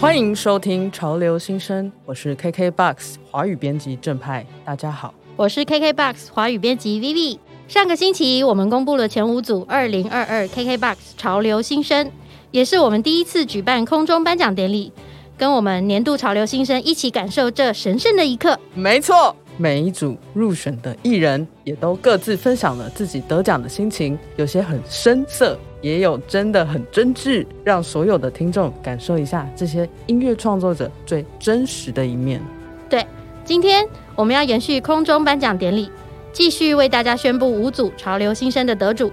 欢迎收听《潮流新生》，我是 KKBOX 华语编辑正派，大家好。我是 KKBOX 华语编辑 Vivi。上个星期我们公布了前五组二零二二 KKBOX 潮流新生，也是我们第一次举办空中颁奖典礼，跟我们年度潮流新生一起感受这神圣的一刻。没错，每一组入选的艺人也都各自分享了自己得奖的心情，有些很深涩，也有真的很真挚，让所有的听众感受一下这些音乐创作者最真实的一面。对，今天我们要延续空中颁奖典礼，继续为大家宣布五组潮流新生的得主。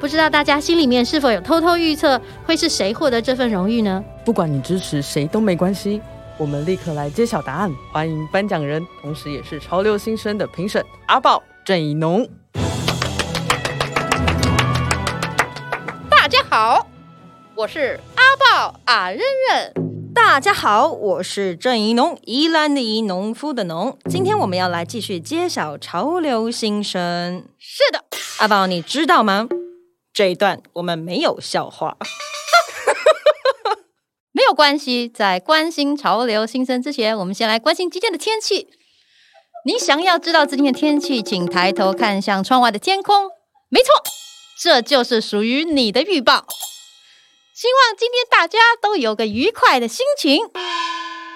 不知道大家心里面是否有偷偷预测会是谁获得这份荣誉呢？不管你支持谁都没关系，我们立刻来揭晓答案。欢迎颁奖人，同时也是潮流新生的评审阿宝郑以农。大家好，我是阿豹阿任任。大家好，我是郑怡农，宜兰的宜，农夫的农。今天我们要来继续揭晓潮流新生。是的，阿宝，你知道吗？这一段我们没有笑话。没有关系，在关心潮流新生之前，我们先来关心今天的天气。你想要知道今天的天气，请抬头看向窗外的天空。没错，这就是属于你的预报。希望今天大家都有个愉快的心情。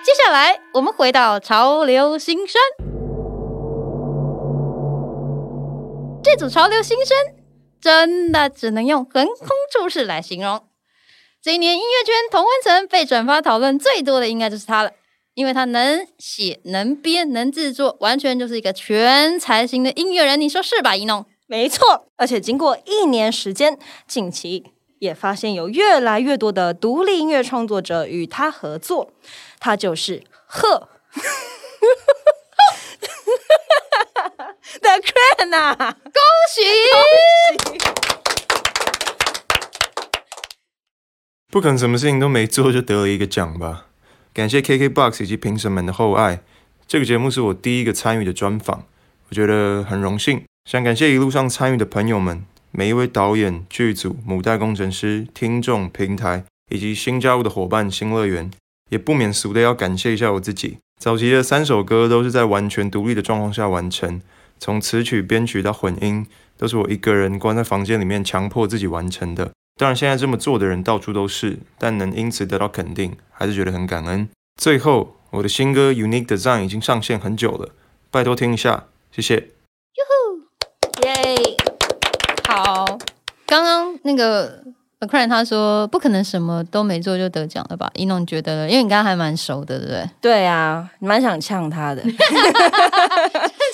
接下来，我们回到潮流新生。这组潮流新生真的只能用横空出世来形容。这一年音乐圈同温层被转发讨论最多的，应该就是他了，因为他能写、能编、能制作，完全就是一个全才型的音乐人。你说是吧，一农？没错，而且经过一年时间，近期也发现有越来越多的独立音乐创作者与他合作，他就是贺。The Crown 啊！恭喜！不可能什么事情都没做就得了一个奖吧？感谢 KKBOX 以及评审们的厚爱。这个节目是我第一个参与的专访，我觉得很荣幸。想感谢一路上参与的朋友们，每一位导演、剧组、母带工程师、听众、平台以及新加入的伙伴新乐园，也不免俗的要感谢一下我自己。早期的三首歌都是在完全独立的状况下完成，从词曲编曲到混音，都是我一个人关在房间里面强迫自己完成的。当然，现在这么做的人到处都是，但能因此得到肯定，还是觉得很感恩。最后，我的新歌《Unique Design》已经上线很久了，拜托听一下，谢谢。耶！好，刚刚那个 a c r a n 他说不可能什么都没做就得奖了吧？一农你觉得？因为你刚刚还蛮熟的，对不对？对啊，蛮想呛他的，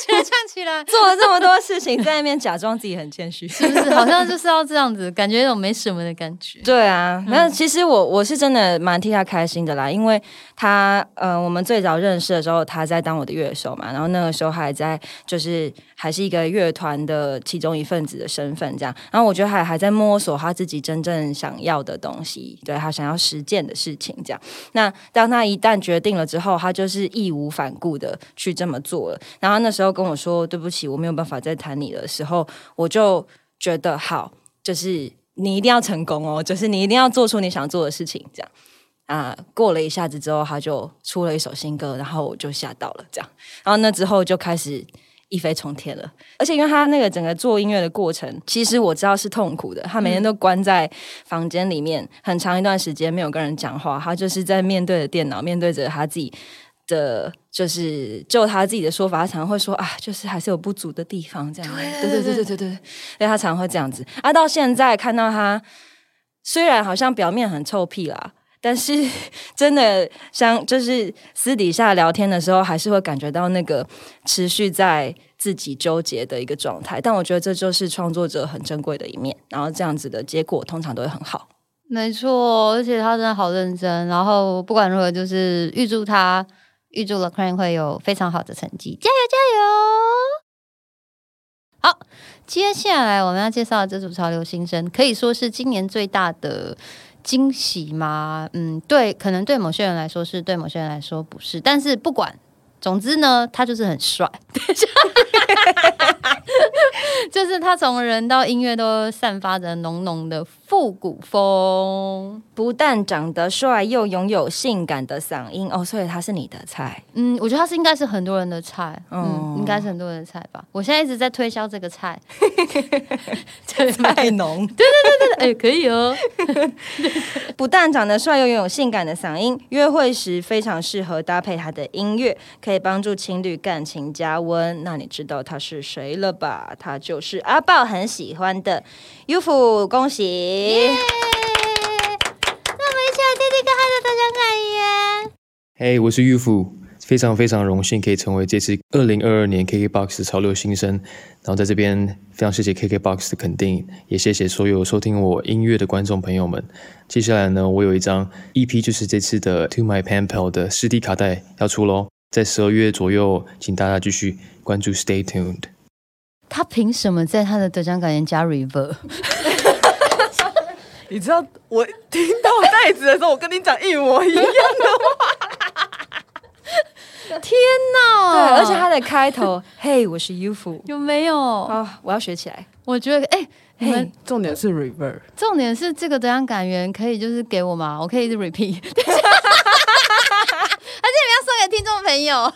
唱起来，做了这么多事情，在那边假装自己很谦虚，是不是？好像就是要这样子，感觉有种没什么的感觉。对啊，那其实我我是真的蛮替他开心的啦，因为他呃，我们最早认识的时候，他在当我的乐手嘛，然后那个时候还在就是还是一个乐团的其中一份子的身份这样，然后我觉得还还在摸索他自己真正想要的东西，对他想要实践的事情这样。那当他一旦决定了之后，他就是义无反顾的去这么做了。然后那时候跟我说对不起，我没有办法再谈你的时候，我就觉得好，就是你一定要成功哦，就是你一定要做出你想做的事情，这样啊。过了一下子之后，他就出了一首新歌，然后我就吓到了，这样。然后那之后就开始一飞冲天了。而且因为他那个整个做音乐的过程，其实我知道是痛苦的。他每天都关在房间里面，很长一段时间没有跟人讲话，他就是在面对着电脑，面对着他自己。的，就是就他自己的说法，他常常会说啊，就是还是有不足的地方，这样。对对对对对对对，所以他常常会这样子。啊，到现在看到他，虽然好像表面很臭屁啦，但是 真的像就是私底下聊天的时候，还是会感觉到那个持续在自己纠结的一个状态。但我觉得这就是创作者很珍贵的一面。然后这样子的结果通常都会很好。没错，而且他真的好认真。然后不管如何，就是预祝他。预祝了 Crane 会有非常好的成绩，加油加油！好，接下来我们要介绍的这组潮流新生，可以说是今年最大的惊喜吗？嗯，对，可能对某些人来说是，对某些人来说不是。但是不管总之呢，他就是很帅，就是他从人到音乐都散发着浓浓的复古风。不但长得帅，又拥有性感的嗓音哦，所以他是你的菜。嗯，我觉得他是应该是很多人的菜，嗯，哦应该是很多人的菜吧。我现在一直在推销这个菜，太浓，哎、可以哦。不但长得帅，又拥有性感的嗓音，约会时非常适合搭配他的音乐，可以帮助情侣感情加温。那你知道他是谁了吧？他就是阿豹很喜欢的 u f 恭喜！那我们一起来听听看他的得奖感言。嘿我是 UFO，，非常非常荣幸可以成为这次二零二二年 KKBOX 潮流新生。然后在这边非常谢谢 KKBOX 的肯定，也谢谢所有收听我音乐的观众朋友们。接下来呢，我有一张 EP，就是这次的 To My Pen Pal 的实体卡带要出喽，在十二月左右，请大家继续关注，Stay tuned。他凭什么在他的得奖感言加 reverb？你知道我听到袋子的时候，我跟你讲一模一样的 天哪！对，而且他的开头，嘿，我是 UFO，有没有？哦，我要学起来。我觉得，哎、你们嘿重点是 reverb，重点是这个得奖感言可以就是给我吗？我可以一直 repeat，还是你们要送给听众朋友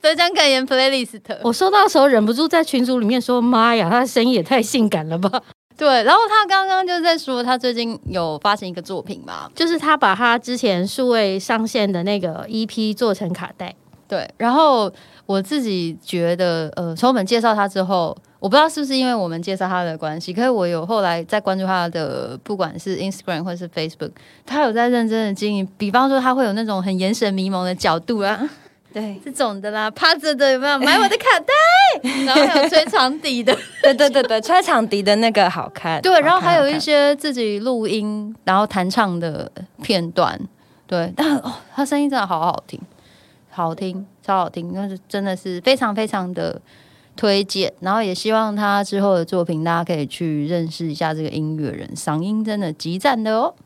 得奖感言 playlist？我收到的时候忍不住在群组里面说：“妈呀，他的声音也太性感了吧对，然后他刚刚就在说他最近有发行一个作品嘛，！”就是他把他之前数位上线的那个 EP 做成卡带，对，然后我自己觉得，呃，从我们介绍他之后，我不知道是不是因为我们介绍他的关系，可是我有后来在关注他的，不管是 Instagram 或是 Facebook，他有在认真的经营。比方说，他会有那种很眼神迷蒙的角度啊，对，这种的啦，趴着的有没有？买我的卡带，然后还有吹长笛的，对对对对，吹长笛的那个好看。对，然后还有一些自己录音然后弹唱的片段，对，但哦，他声音真的好好听，好听，超好听，那是真的是非常非常的推荐。然后也希望他之后的作品，大家可以去认识一下这个音乐人，嗓音真的极赞的哦。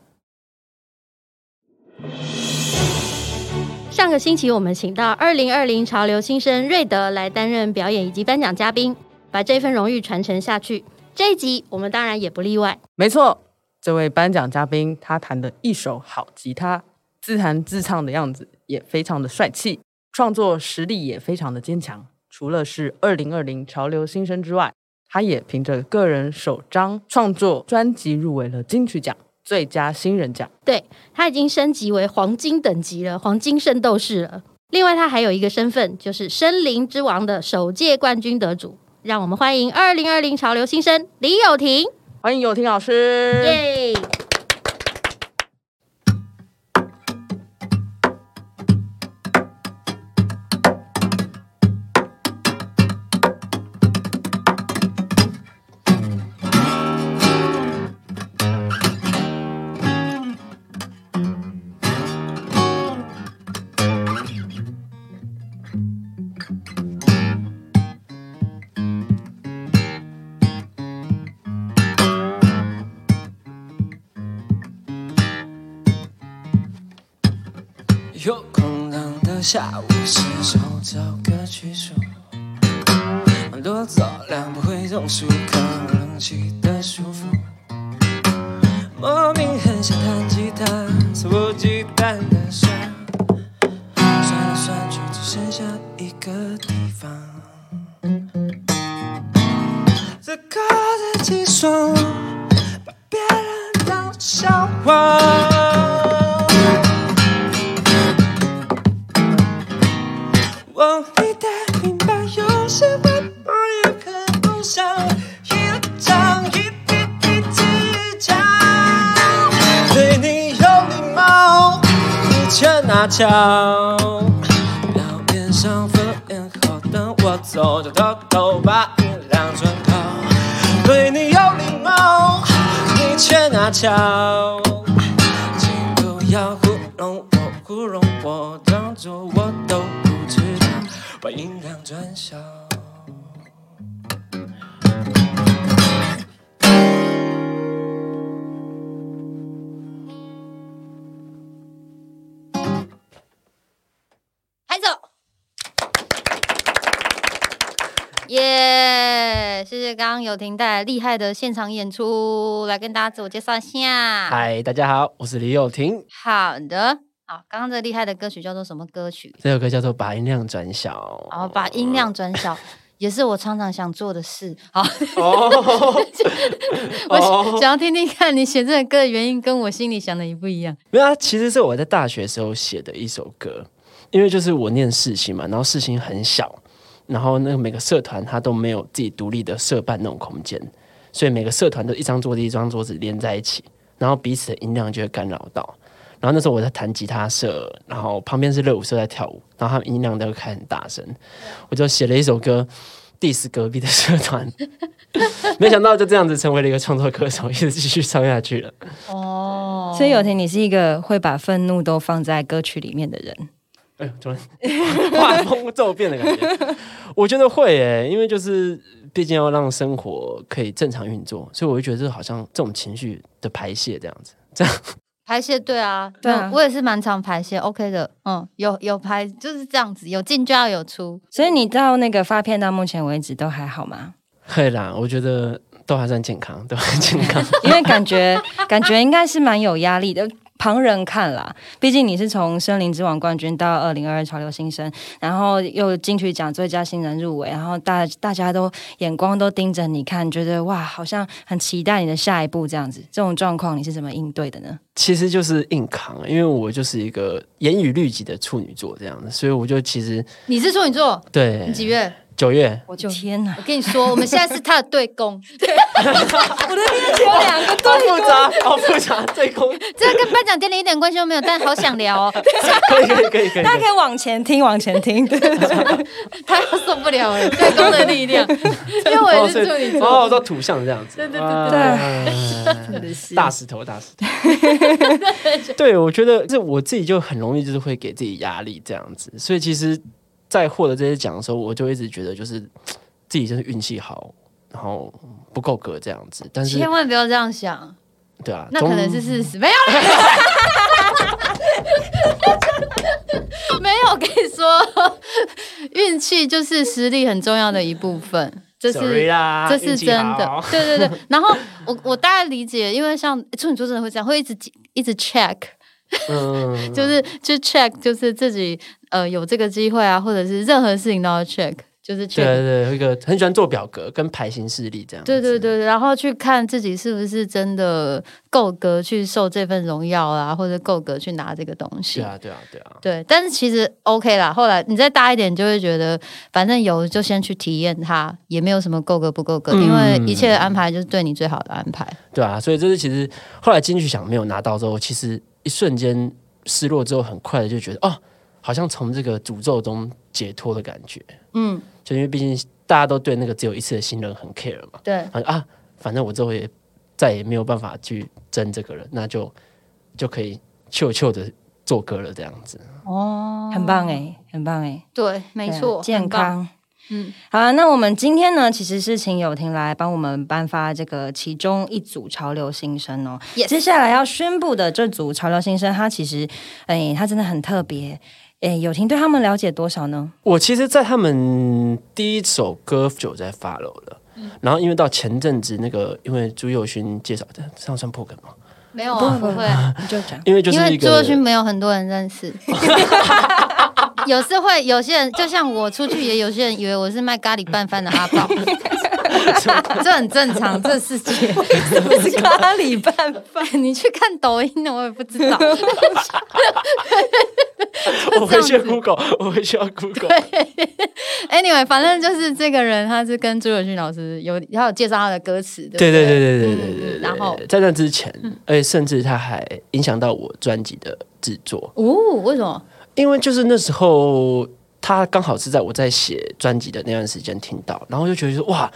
上个星期我们请到二零二零潮流新生瑞德来担任表演以及颁奖嘉宾，把这份荣誉传承下去。这一集我们当然也不例外。没错，这位颁奖嘉宾他弹的一手好吉他，自弹自唱的样子也非常的帅气，创作实力也非常的坚强。除了是二零二零潮流新生之外，他也凭着个人首张创作专辑入围了金曲奖最佳新人奖。对他已经升级为黄金等级了，黄金圣斗士了。另外，他还有一个身份，就是森林之王的首届冠军得主。让我们欢迎二零二零潮流新生李友廷，欢迎友廷老师。耶！下午，是时候找个去处，多走两步会中暑，靠冷气的舒服。莫名很想弹吉他，肆无忌惮阿，请不要糊弄我，糊弄我，当作我都不知道，把音量转小。拍手，耶！谢谢刚刚有婷带来厉害的现场演出，来跟大家自我介绍一下。嗨，大家好，我是李友婷。好的，好，刚刚这厉害的歌曲叫做什么歌曲？这首歌叫做《把音量转小》。然后把音量转小，也是我常常想做的事。好，哦，我想要听听看你写这首歌的原因，跟我心里想的一不一样。没有啊，其实是我在大学时候写的一首歌，因为就是我念世新嘛，然后世新很小，然后那个每个社团它都没有自己独立的社办那种空间，所以每个社团都一张桌子一张桌子连在一起，然后彼此的音量就会干扰到。然后那时候我在弹吉他社，然后旁边是热舞社在跳舞，然后他们音量都会开很大声，我就写了一首歌 diss 隔壁的社团，没想到就这样子成为了一个创作歌手，一直继续唱下去了。哦，所以有婷，你是一个会把愤怒都放在歌曲里面的人。哎呦，突然画风骤变的感觉。我觉得会诶，因为就是毕竟要让生活可以正常运作，所以我就觉得这好像这种情绪的排泄这样子，这样 排泄对啊，对啊嗯我也是蛮常排泄，OK 的，嗯，有有排就是这样子，有进就要有出。所以你到那个发片到目前为止都还好吗？会啦。我觉得都还算健康，都很健康。因为感觉感觉应该是蛮有压力的。旁人看啦，毕竟你是从《森林之王》冠军到二零二二潮流新生，然后又金曲奖最佳新人入围，然后大大家都眼光都盯着你看，觉得哇，好像很期待你的下一步这样子。这种状况你是怎么应对的呢？其实就是硬扛，因为我就是一个严于律己的处女座这样子，所以我就其实你是处女座，对你几月？九月我就天哪我！跟你说，我们现在是他的对攻，有两个好复杂，好复杂，这空这个跟颁奖典礼一点关系都没有，但好想聊哦，可以可以可以可以大家可以往前听，往前听。对对对他要受不了了，对攻的力量，因为我也是处女座。哦，到土象这样子，对对对对，大石头大石头。对，我觉得这我自己就很容易就是会给自己压力这样子，所以其实，在获得这些奖的时候，我就一直觉得就是自己真是运气好，然后不够格这样子。但是千万不要这样想，对啊，那可能是事实，没有啦。没有，我跟你说，运气就是实力很重要的一部分，这是这是真的。对对对，然后我我大概理解，因为像处女座真的会这样，会一直 一直 check，嗯，就是去 check，就是自己呃有这个机会啊，或者是任何事情都要 check，就是对对一个很喜欢做表格跟排行事例这样。对对对，对然后去看自己是不是真的够格去受这份荣耀啊，或者够格去拿这个东西。对啊对啊对啊，对，但是其实 OK 啦。后来你再大一点，就会觉得反正有就先去体验它，也没有什么够格不够格，因为一切的安排就是对你最好的安排。对啊，所以这是其实后来金曲奖没有拿到之后，其实一瞬间失落之后，很快的就觉得哦，好像从这个诅咒中解脱的感觉。嗯，就因为毕竟大家都对那个只有一次的新人很 care 嘛，对，啊啊，反正我之后也再也没有办法去争这个人，那就就可以悄悄的做歌了，这样子。哦很棒哎，很棒哎，对，没错，健。康。嗯，好啊，那我们今天呢，其实是请友婷来帮我们颁发这个其中一组潮流新生哦。Yes 接下来要宣布的这组潮流新生，他其实，哎，他真的很特别。哎，友婷对他们了解多少呢？我其实，在他们第一首歌就有在 follow 了，然后因为到前阵子那个，因为朱佑勋介绍的，这样算破梗吗？没有啊，不会，你就讲。因为就是因为朱若勋没有很多人认识。有时会有些人，就像我出去，也有些人以为我是卖咖喱拌饭的阿宝，这很正常，这世界。是咖喱拌饭，你去看抖音的，我也不知道。我回去 Google，我回去要 Google。Anyway，反正就是这个人，他是跟朱友勋老师有，他有介绍他的歌词，对对对对对对对然后，在那之前，而且甚至他还影响到我专辑的制作，哦，为什么？因为就是那时候他刚好是在我在写专辑的那段时间听到，然后就觉得说哇，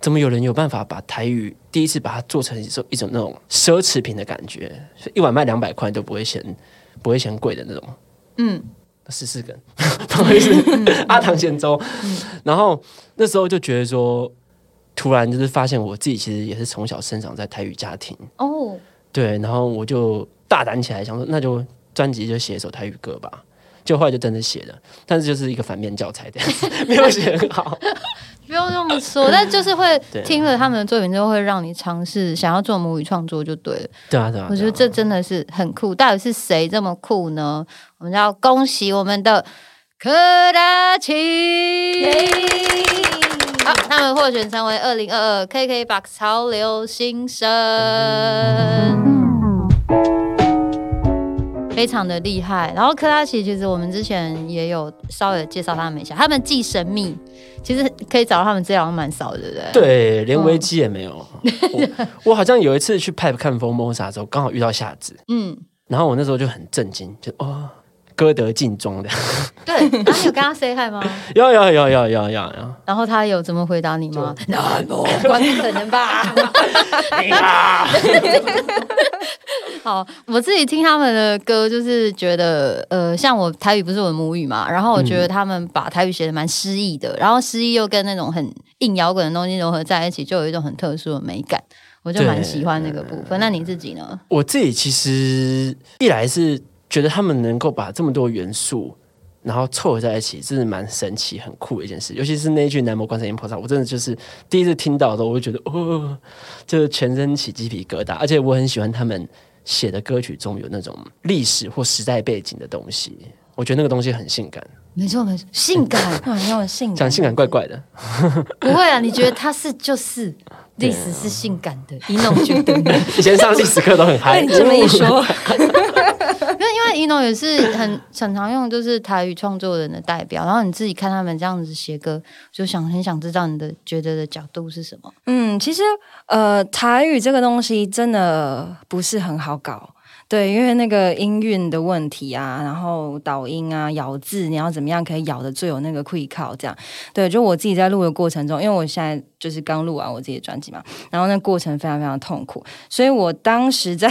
怎么有人有办法把台语第一次把它做成一种一种那种奢侈品的感觉，一碗卖两百块都不会嫌不会嫌贵的那种。嗯，十四根，不好意思，阿唐咸粥。然后那时候就觉得说，突然就是发现我自己其实也是从小生长在台语家庭，哦，对，然后我就大胆起来，想说那就专辑就写一首台语歌吧。就后来就真的写了，但是就是一个反面教材这样子，没有写很好。不用这么说，但就是会听了他们的作品之后，会让你尝试想要做母语创作就对了。对啊，对啊，我觉得这真的是很酷。到底是谁这么酷呢？我们要恭喜我们的柯达奇，好，他们获选成为二零二二 KKBOX 潮流新生，非常的厉害。然后克拉奇其实我们之前也有稍微介绍他们一下，他们既神秘，其实可以找到他们资料蛮少的，对不对？对，连危机也没有。我 我好像有一次去 Pipe 看风 Mosa 的时候，刚好遇到夏子，嗯，然后我那时候就很震惊，就哦，歌德进中的，对。然后你有跟他 say hi 吗？要要要要要要要，然后他有怎么回答你吗？那不可能吧？好，我自己听他们的歌，就是觉得，呃，像我台语不是我的母语嘛，然后我觉得他们把台语写的蛮诗意的，然后诗意又跟那种很硬摇滚的东西融合在一起，就有一种很特殊的美感，我就蛮喜欢那个部分。那你自己呢？我自己其实一来是觉得他们能够把这么多元素。然后凑合在一起，真的蛮神奇、很酷的一件事。尤其是那一句“南无观世音菩萨”，我真的就是第一次听到的时候，我就觉得哦，就是全身起鸡皮疙瘩。而且我很喜欢他们写的歌曲中有那种历史或时代背景的东西，我觉得那个东西很性感，没错没错，性感哇，你有性感，讲性感怪怪的。不会啊？你觉得他是就是历史是性感的，一弄觉得呢？以前上历史课都很嗨，被你这么一说，一农也是很很常用，就是台语创作人的代表。然后你自己看他们这样子写歌，就想很想知道你的觉得的角度是什么。嗯，其实呃，台语这个东西真的不是很好搞。对，因为那个音韵的问题啊，然后导音啊、咬字，你要怎么样可以咬的最有那个 quick 靠这样？对，就我自己在录的过程中，因为我现在就是刚录完我自己的专辑嘛，然后那过程非常非常痛苦，所以我当时在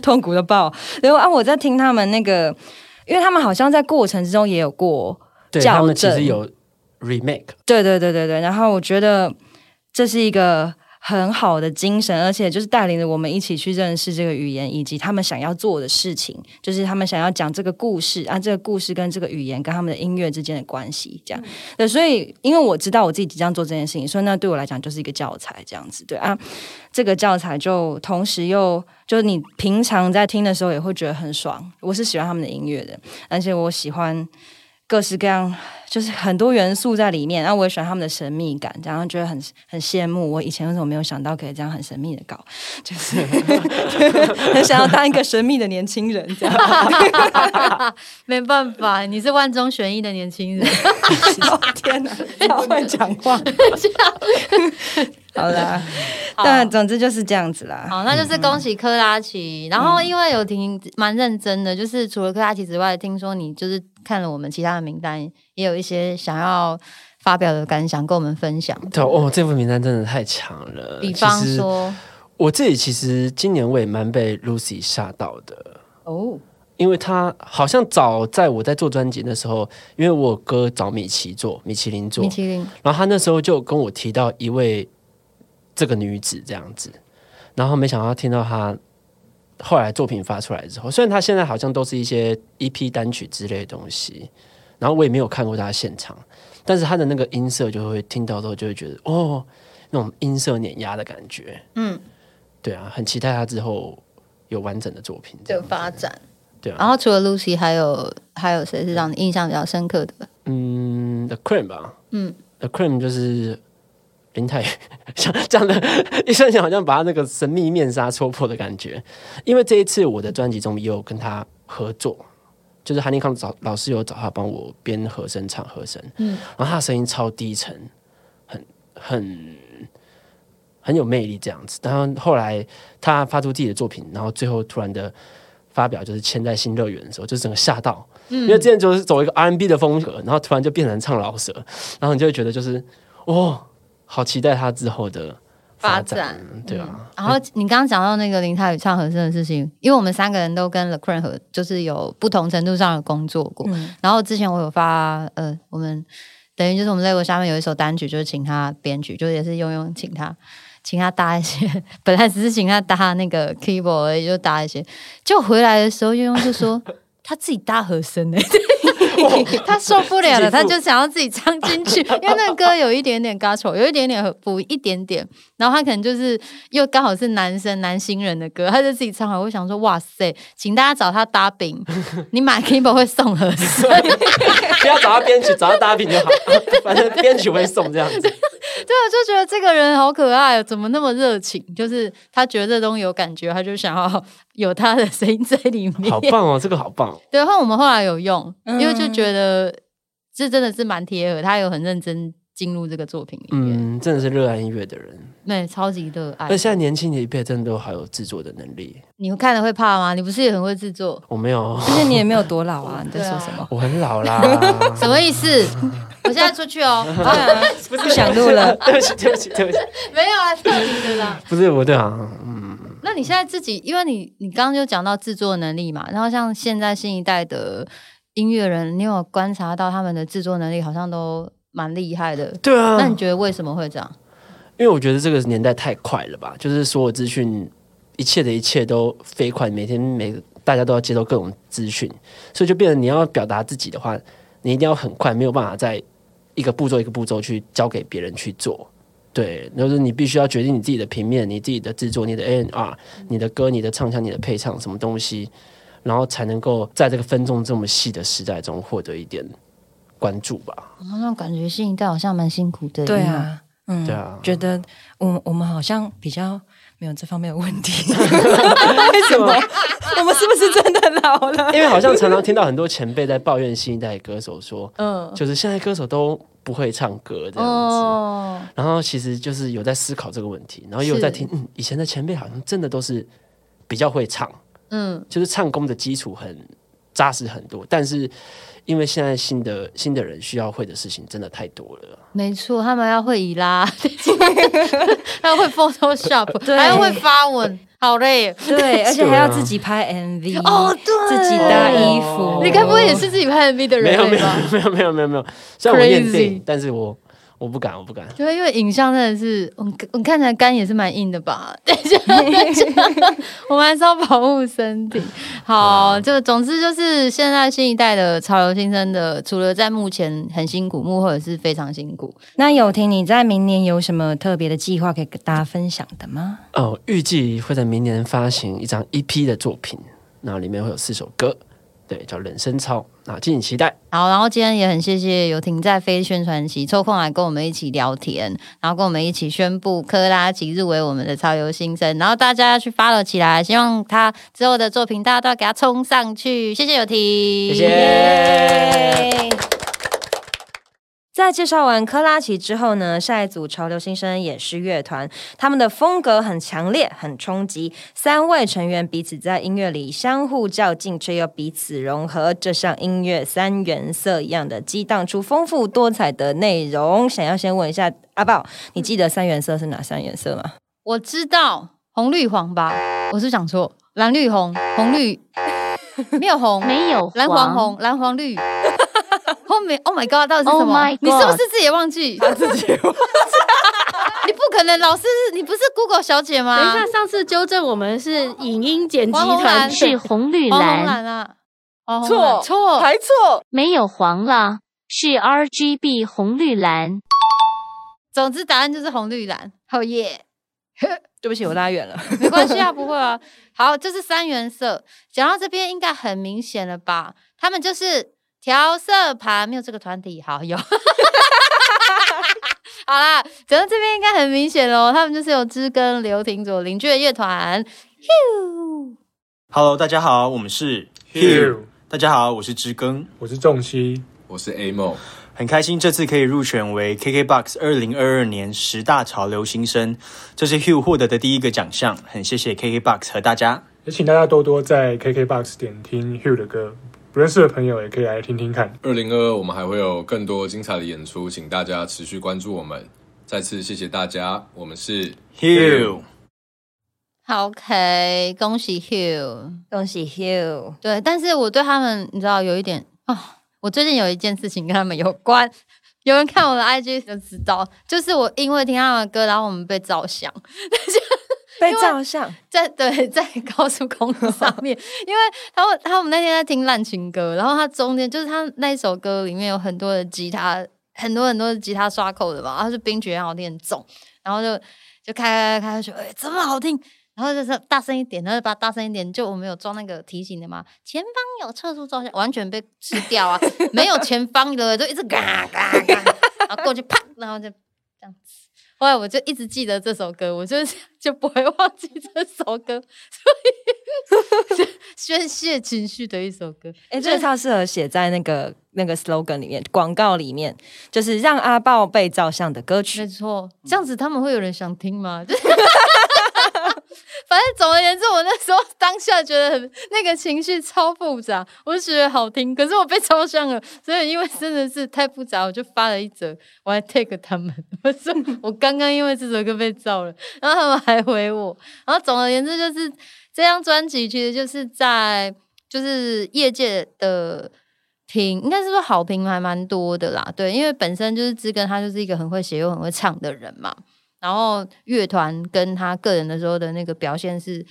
痛苦的爆，然后啊，我在听他们那个，因为他们好像在过程之中也有过对校他们其实有 remake，对对对对对，然后我觉得这是一个很好的精神，而且就是带领着我们一起去认识这个语言，以及他们想要做的事情，就是他们想要讲这个故事啊，这个故事跟这个语言跟他们的音乐之间的关系，这样。对，所以因为我知道我自己即将做这件事情，所以那对我来讲就是一个教材，这样子。对啊，这个教材就同时又就是你平常在听的时候也会觉得很爽。我是喜欢他们的音乐的，而且我喜欢。各式各样，就是很多元素在里面。然后我也喜欢他们的神秘感，然后觉得很很羡慕。我以前为什么没有想到可以这样很神秘的搞？就是 很想要当一个神秘的年轻人，这样。没办法，你是万中选一的年轻人。天哪，好会讲话。好啦，但总之就是这样子啦。好，那就是恭喜科拉奇。然后因为有听蛮认真的，就是除了科拉奇之外，听说你就是看了我们其他的名单，也有一些想要发表的感想跟我们分享。对哦，这份名单真的太强了。比方说，我自己其实今年我也蛮被 Lucy 吓到的，哦，因为她好像早在我在做专辑的时候，因为我哥找米奇做，米其林做米，其林，然后他那时候就跟我提到一位这个女子这样子，然后没想到听到她后来作品发出来之后，虽然他现在好像都是一些 EP 单曲之类的东西，然后我也没有看过他的现场，但是他的那个音色就会听到之后就会觉得哦，那种音色碾压的感觉，嗯，对啊，很期待他之后有完整的作品这的样。发展。对啊然后除了 Lucy，还有还有谁是让你印象比较深刻的？嗯，The Cream 吧，嗯，The Cream 就是林泰 像这样的一瞬间好像把他那个神秘面纱戳破的感觉。因为这一次我的专辑中也有跟他合作，就是韩立康找老师有找他帮我编和声、唱和声，嗯，然后他的声音超低沉，很很很有魅力这样子。然后后来他发出自己的作品，然后最后突然的发表就是签在新乐园的时候，就整个吓到。因为之前就是走一个 R&B 的风格，然后突然就变成唱老舍，然后你就会觉得就是，哦，好期待他之后的发展，对啊，然后你刚刚讲到那个林泰宇唱和声的事情，因为我们三个人都跟 The Crown 和，就是有不同程度上的工作过。嗯然后之前我有发，呃，我们等于就是我们 label 下面有一首单曲，就是请他编曲，就也是用用请他。请他搭一些，本来只是请他搭那个 keyboard 而已，就搭一些。就回来的时候，用用就说 他自己搭和声呢、他受不了了，他就想要自己唱进去，因为那个歌有一点点 gospel，有一点点补一点点，然后他可能就是又刚好是男生男新人的歌，他就自己唱好。我想说，哇塞，请大家找他搭饼，你买 keyboard 会送和声，不要找他编曲，找他搭饼就好，反正编曲会送这样子。对，我就觉得这个人好可爱哦，怎么那么热情？就是他觉得这东西有感觉，他就想要有他的声音在里面。好棒哦，这个好棒。对，然后来我们后来有用，嗯因为就觉得这真的是蛮贴合，他有很认真进入这个作品里面，嗯，真的是热爱音乐的人。对，超级热爱那。现在年轻的一辈真的都好有制作的能力。你看了会怕吗？你不是也很会制作？我没有，而且你也没有多老啊，你在说什么？我很老啦。什么意思？我现在出去哦，不想录了。对不起，对不起，对不起，没有啊，特别的啦。不是我对啊，嗯，那你现在自己，因为你你刚刚就讲到制作能力嘛，然后像现在新一代的音乐人，你有观察到他们的制作能力好像都蛮厉害的。对啊。那你觉得为什么会这样？因为我觉得这个年代太快了吧，就是所有资讯，一切的一切都飞快，每天每大家都要接受各种资讯，所以就变成你要表达自己的话，你一定要很快，没有办法在一个步骤一个步骤去交给别人去做。对，就是你必须要决定你自己的平面、你自己的制作、你的 A N R、你的歌、你的唱腔、你的配唱什么东西，然后才能够在这个分众这么细的时代中获得一点关注吧。好像感觉新一代好像蛮辛苦的。对，啊，嗯，对啊觉得我我们好像比较没有这方面的问题。为什么？我们是不是真的老了？因为好像常常听到很多前辈在抱怨新一代歌手说，嗯，就是现在歌手都不会唱歌这样子。哦，然后其实就是有在思考这个问题，然后也有在听，嗯，以前的前辈好像真的都是比较会唱，嗯，就是唱功的基础很扎实很多，但是因为现在新的新的人需要会的事情真的太多了，没错，他们要会移拉，他要会 Photoshop，对还要会发文，好累。对，而且还要自己拍 MV 哦对自己搭衣服。你该不会也是自己拍 MV 的人没有没有吧？没有没有没有没有，虽然我念 Crazy 电影，但是我我不敢我不敢，就，因为影像真的是，我我看起来肝也是蛮硬的吧？我们还是要保护身体。好，就总之就是现在新一代的潮流新生的，除了在目前很辛苦，幕后也是非常辛苦。那友婷，你在明年有什么特别的计划可以跟大家分享的吗？哦，预计会在明年发行一张 EP 的作品，那里面会有四首歌，对，叫《人生操》，那敬请期待。好，然后今天也很谢谢游婷在非宣传期抽空来跟我们一起聊天，然后跟我们一起宣布科拉奇入围我们的超游新生，然后大家要去 follow 起来，希望他之后的作品大家都要给他冲上去。谢谢游婷，谢谢。在介绍完科拉奇之后呢，下一组潮流新生也是乐团，他们的风格很强烈、很冲击。三位成员彼此在音乐里相互较劲，却又彼此融合，这像音乐三原色一样的激荡出丰富多彩的内容。想要先问一下阿宝，你记得三原色是哪三原色吗？我知道红绿黄吧，我是讲错，蓝绿红，红绿没有红，没有蓝黄红，蓝黄绿。后面 Oh my God，到底是什 Oh 么你是不是自己也忘记？自己 你不可能，老师是，你不是 Google 小姐吗？等一下，上次纠正我们是影音剪辑团是红绿黄红蓝，啊，错错还错，错。没有黄了，是 RGB 红绿蓝。总之答案就是红绿蓝。好耶，对不起，我拉远了。没关系啊，不会啊。好，这是三原色。讲到这边应该很明显了吧？他们就是调色盘，没有这个团体，好有。好啦，讲到这边应该很明显喽，他们就是有知根、刘廷佐、邻居的乐团。咻 Hello，大家好，我们是 Hugh 大家好，我是知更，我是仲熙，我是 A Mo，很开心这次可以入选为 KKBOX 二零二二年十大潮流新生，这是 Hugh 获得的第一个奖项，很谢谢 KKBOX 和大家。也请大家多多在 KKBOX 点听 Hugh 的歌，不认识的朋友也可以来听听看。二零二二我们还会有更多精彩的演出，请大家持续关注我们。再次谢谢大家，我们是 Hugh，OK，恭喜 Hugh。恭喜 Hugh。对，但是我对他们，你知道有一点啊、我最近有一件事情跟他们有关，有人看我的 IG 就知道，就是我因为听他们的歌，然后我们被照相，被照相，在 对在高速公路上面，因为他们他们那天在听烂情歌，然后他中间就是他那一首歌里面有很多的吉他，很多很多的吉他刷口的嘛，然后是冰雪很好听很重，然后就就开开开开就哎这么好听，然后就是大声一点，然后把大声一点，就我们有装那个提醒的嘛，前方有测速照相，完全被吃掉啊，没有前方的就一直嘎嘎嘎，然后过去啪，然后就这样子。后来我就一直记得这首歌，我就是 就不会忘记这首歌，所以 就宣泄情绪的一首歌。哎、这个超适合写在那个那个 slogan 里面，广告里面，就是让阿豹被照相的歌曲没。错，这样子他们会有人想听吗？就是反正总而言之，我那时候 当下觉得很那个情绪超复杂，我就觉得好听，可是我被照相了，所以因为真的是太复杂，我就发了一则，我还 take 他们，我说 我刚刚因为这首歌被造了，然后他们还回我，然后总而言之就是这张专辑其实就是在就是业界的。评应该是说好评还蛮多的啦，对，因为本身就是知根他就是一个很会写又很会唱的人嘛，然后乐团跟他个人的时候的那个表现是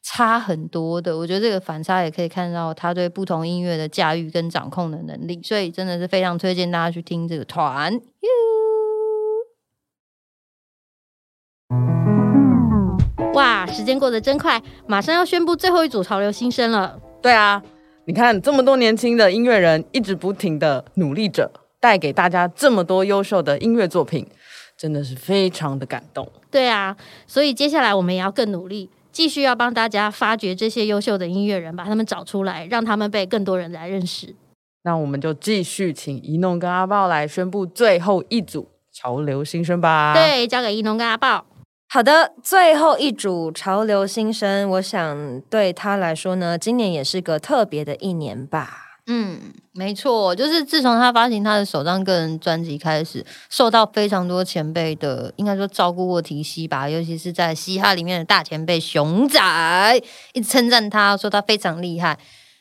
差很多的，我觉得这个反差也可以看到他对不同音乐的驾驭跟掌控的能力，所以真的是非常推荐大家去听这个团。哇，时间过得真快，马上要宣布最后一组潮流新生了。对啊，你看这么多年轻的音乐人一直不停的努力着，带给大家这么多优秀的音乐作品，真的是非常的感动。对啊，所以接下来我们也要更努力，继续要帮大家发掘这些优秀的音乐人，把他们找出来，让他们被更多人来认识。那我们就继续请一弄跟阿豹来宣布最后一组潮流新生吧。，对，交给一弄跟阿豹。好的，最后一组潮流新生，我想对他来说呢，今年也是个特别的一年吧。嗯，没错，就是自从他发行他的首张个人专辑开始，受到非常多前辈的应该说照顾或提携吧，尤其是在嘻哈里面的大前辈熊仔，一直称赞他，说他非常厉害。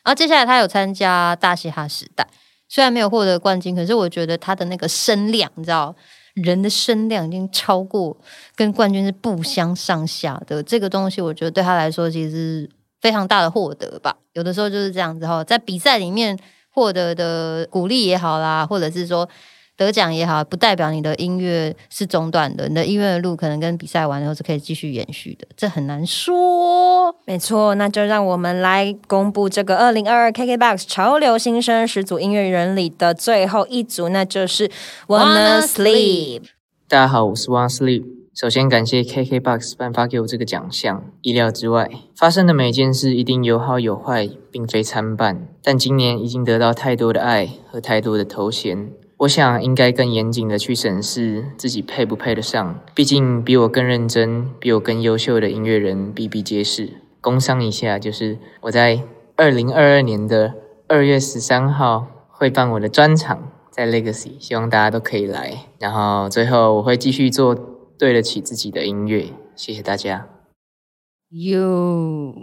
然后接下来他有参加大嘻哈时代，虽然没有获得冠军，可是我觉得他的那个声量，你知道，人的声量已经超过跟冠军是不相上下的。这个东西，我觉得对他来说其实非常大的获得吧。有的时候就是这样子哈，在比赛里面获得的鼓励也好啦，或者是说得奖也好，不代表你的音乐是中断的，你的音乐的路可能跟比赛完以后是可以继续延续的，这很难说。没错，那就让我们来公布这个二零二二 KKBOX 潮流新生十组音乐人里的最后一组，那就是 Wanna Wanna Sleep。大家好，我是 One Sleep。首先感谢 KKBOX 颁发给我这个奖项，意料之外。发生的每件事一定有好有坏，并非参半。但今年已经得到太多的爱和太多的头衔，我想应该更严谨的去审视自己配不配得上。毕竟比我更认真、比我更优秀的音乐人比比皆是。工商一下，就是我在二零二二年的二月十三号会办我的专场。在 Legacy，希望大家都可以来。然后最后我会继续做对得起自己的音乐，谢谢大家。哟，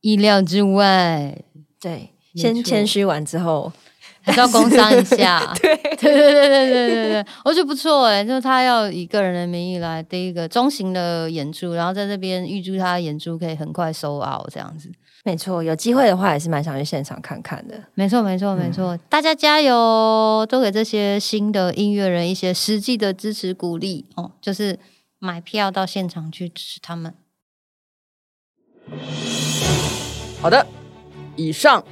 意料之外，对，先谦虚完之后，还是要工商一下。对对对对对对对对，我觉得不错哎，就是他要以个人的名义来第一个中型的演出，然后在这边预祝他的演出可以很快收 out 这样子。没错，有机会的话也是蛮想去现场看看的。没错没错没错，大家加油，多给这些新的音乐人一些实际的支持鼓励哦，就是买票到现场去支持他们。好的，以上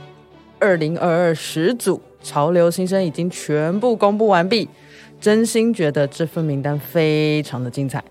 二零二二十组潮流新生已经全部公布完毕。真心觉得这份名单非常的精彩，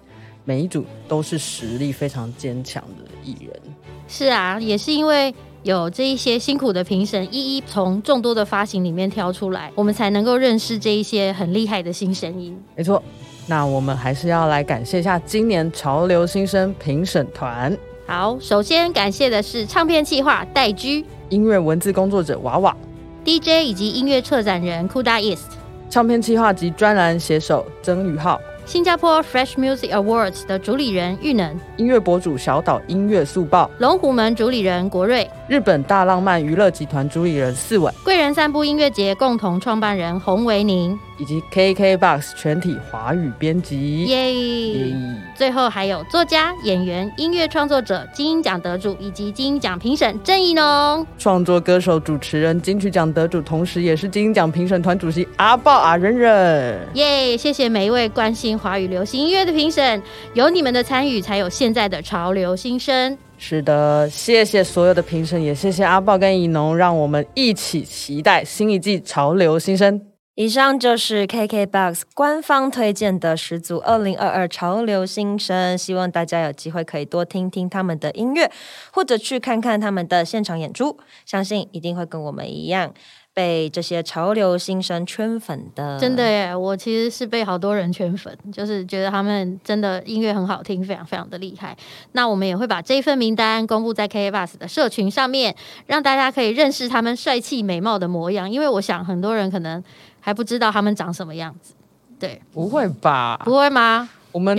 每一组都是实力非常坚强的艺人。是啊，也是因为有这一些辛苦的评审一一从众多的发行里面挑出来，我们才能够认识这一些很厉害的新声音。没错，那我们还是要来感谢一下今年潮流新生评审团、好，首先感谢的是唱片企划戴居、音乐文字工作者娃娃、DJ 以及音乐策展人 Kuda East、唱片企划及专栏写手曾宇浩、新加坡 Fresh Music Awards 的主理人玉能、音乐博主小岛音乐速报、龙虎门主理人国瑞、日本大浪漫娱乐集团主理人四尾，贵人散步音乐节共同创办人洪维宁，以及 KKBOX 全体华语编辑。耶！最后还有作家、演员、音乐创作者、金鹰奖得主以及金鹰奖评审郑怡农。创作歌手、主持人、金曲奖得主，同时也是金鹰奖评审团主席阿豹阿忍忍。耶谢谢每一位关心华语流行音乐的评审，有你们的参与，才有现在的潮流新生。是的，谢谢所有的评审，也谢谢阿豹跟怡农，让我们一起期待新一季潮流新生。以上就是 KKBOX 官方推荐的十组二零二二潮流新生，希望大家有机会可以多听听他们的音乐，或者去看看他们的现场演出，相信一定会跟我们一样被这些潮流新生圈粉的。真的耶，我其实是被好多人圈粉，就是觉得他们真的音乐很好听，非常非常的厉害。那我们也会把这一份名单公布在 KK Bus 的社群上面，让大家可以认识他们帅气美貌的模样。因为我想很多人可能还不知道他们长什么样子。对，不会吧？不会吗？我们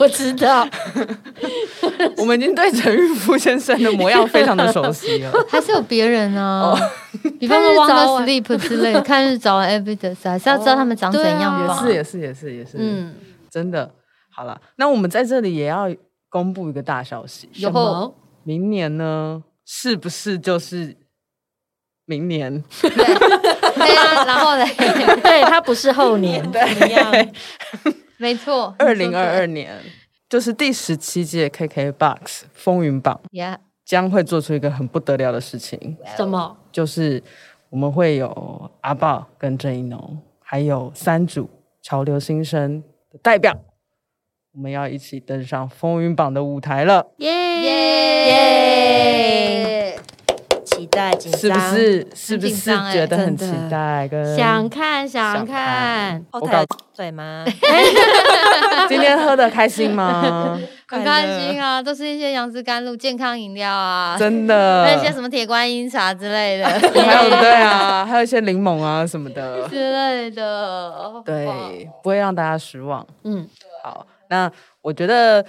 我知道，我们已经对陈玉夫先生的模样非常的熟悉了。还是有别人啊，哦 比方说看日早 Wonder 啊 Sleep 之类的，看日早 Evidence 还是要知道他们长怎样吧。也是，也是，也是，也是，嗯，真的。好了，那我们在这里也要公布一个大消息，有后明年呢，是不是就是明年？对啊，然后嘞，对它不是后年，怎么样？没错，二零二二年就是第十七届 KKBOX 风云榜，Yeah，将会做出一个很不得了的事情，什么？就是我们会有阿豹跟郑一农，还有三组潮流新生的代表，我们要一起登上风云榜的舞台了，耶耶！期待紧张，是不是？是不是觉得很期待？跟想看想想看，后台有我搞对吗？今天喝的开心吗？很开心啊，都是一些杨枝甘露健康饮料啊，真的，还有一些什么铁观音茶之类的，还有对啊，还有一些柠檬啊什么的，之类的，对，不会让大家失望。嗯，好，那我觉得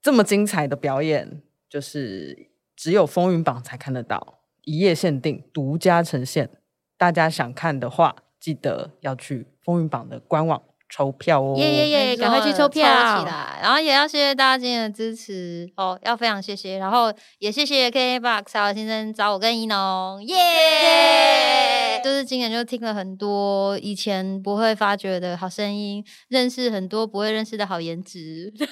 这么精彩的表演，就是只有风云榜才看得到，一夜限定，独家呈现。大家想看的话，记得要去风云榜的官网抽票哦。耶耶耶，赶快去抽票起来！然后也要谢谢大家今天的支持哦，要非常谢谢，然后也谢谢 K A Box 还有先生找我跟怡农，耶！就是今年就听了很多以前不会发觉的好声音，认识很多不会认识的好颜值，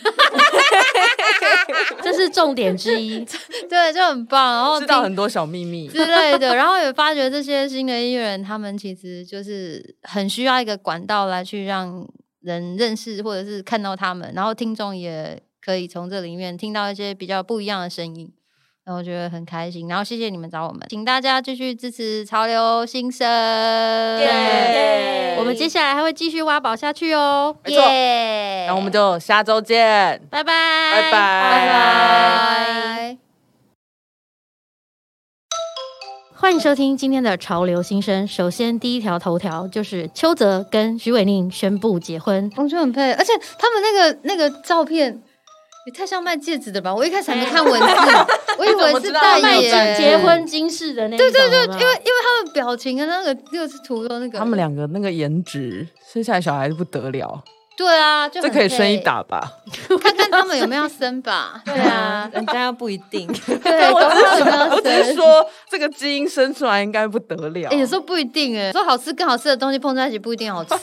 这是重点之一。对，就很棒。然后知道很多小秘密，之类的，然后也发觉这些新的音乐人，他们其实就是很需要一个管道来去让人认识或者是看到他们，然后听众也可以从这里面听到一些比较不一样的声音。然后我觉得很开心，然后谢谢你们找我们，请大家继续支持潮流新生。耶我们接下来还会继续挖宝下去哦。没错耶那我们就下周见，拜拜，拜拜，拜拜。欢迎收听今天的潮流新生。首先，第一条头条就是邱泽跟徐伟宁宣布结婚。我觉得很配，而且他们那个那个照片也太像卖戒指的吧！我一开始还没看文字，我以为是代卖言结婚金饰的那一对对对，因为因为他们表情跟那个那个是图的那个，他们两个那个颜值，生下来小孩子不得了，对啊，就这可以生一，打吧？看看他们有没有要生吧。对啊，人家又不一定。对，我只是有我只是。说，这个基因生出来应该不得了。哎、有时候不一定哎，说好吃跟好吃的东西碰在一起不一定好吃。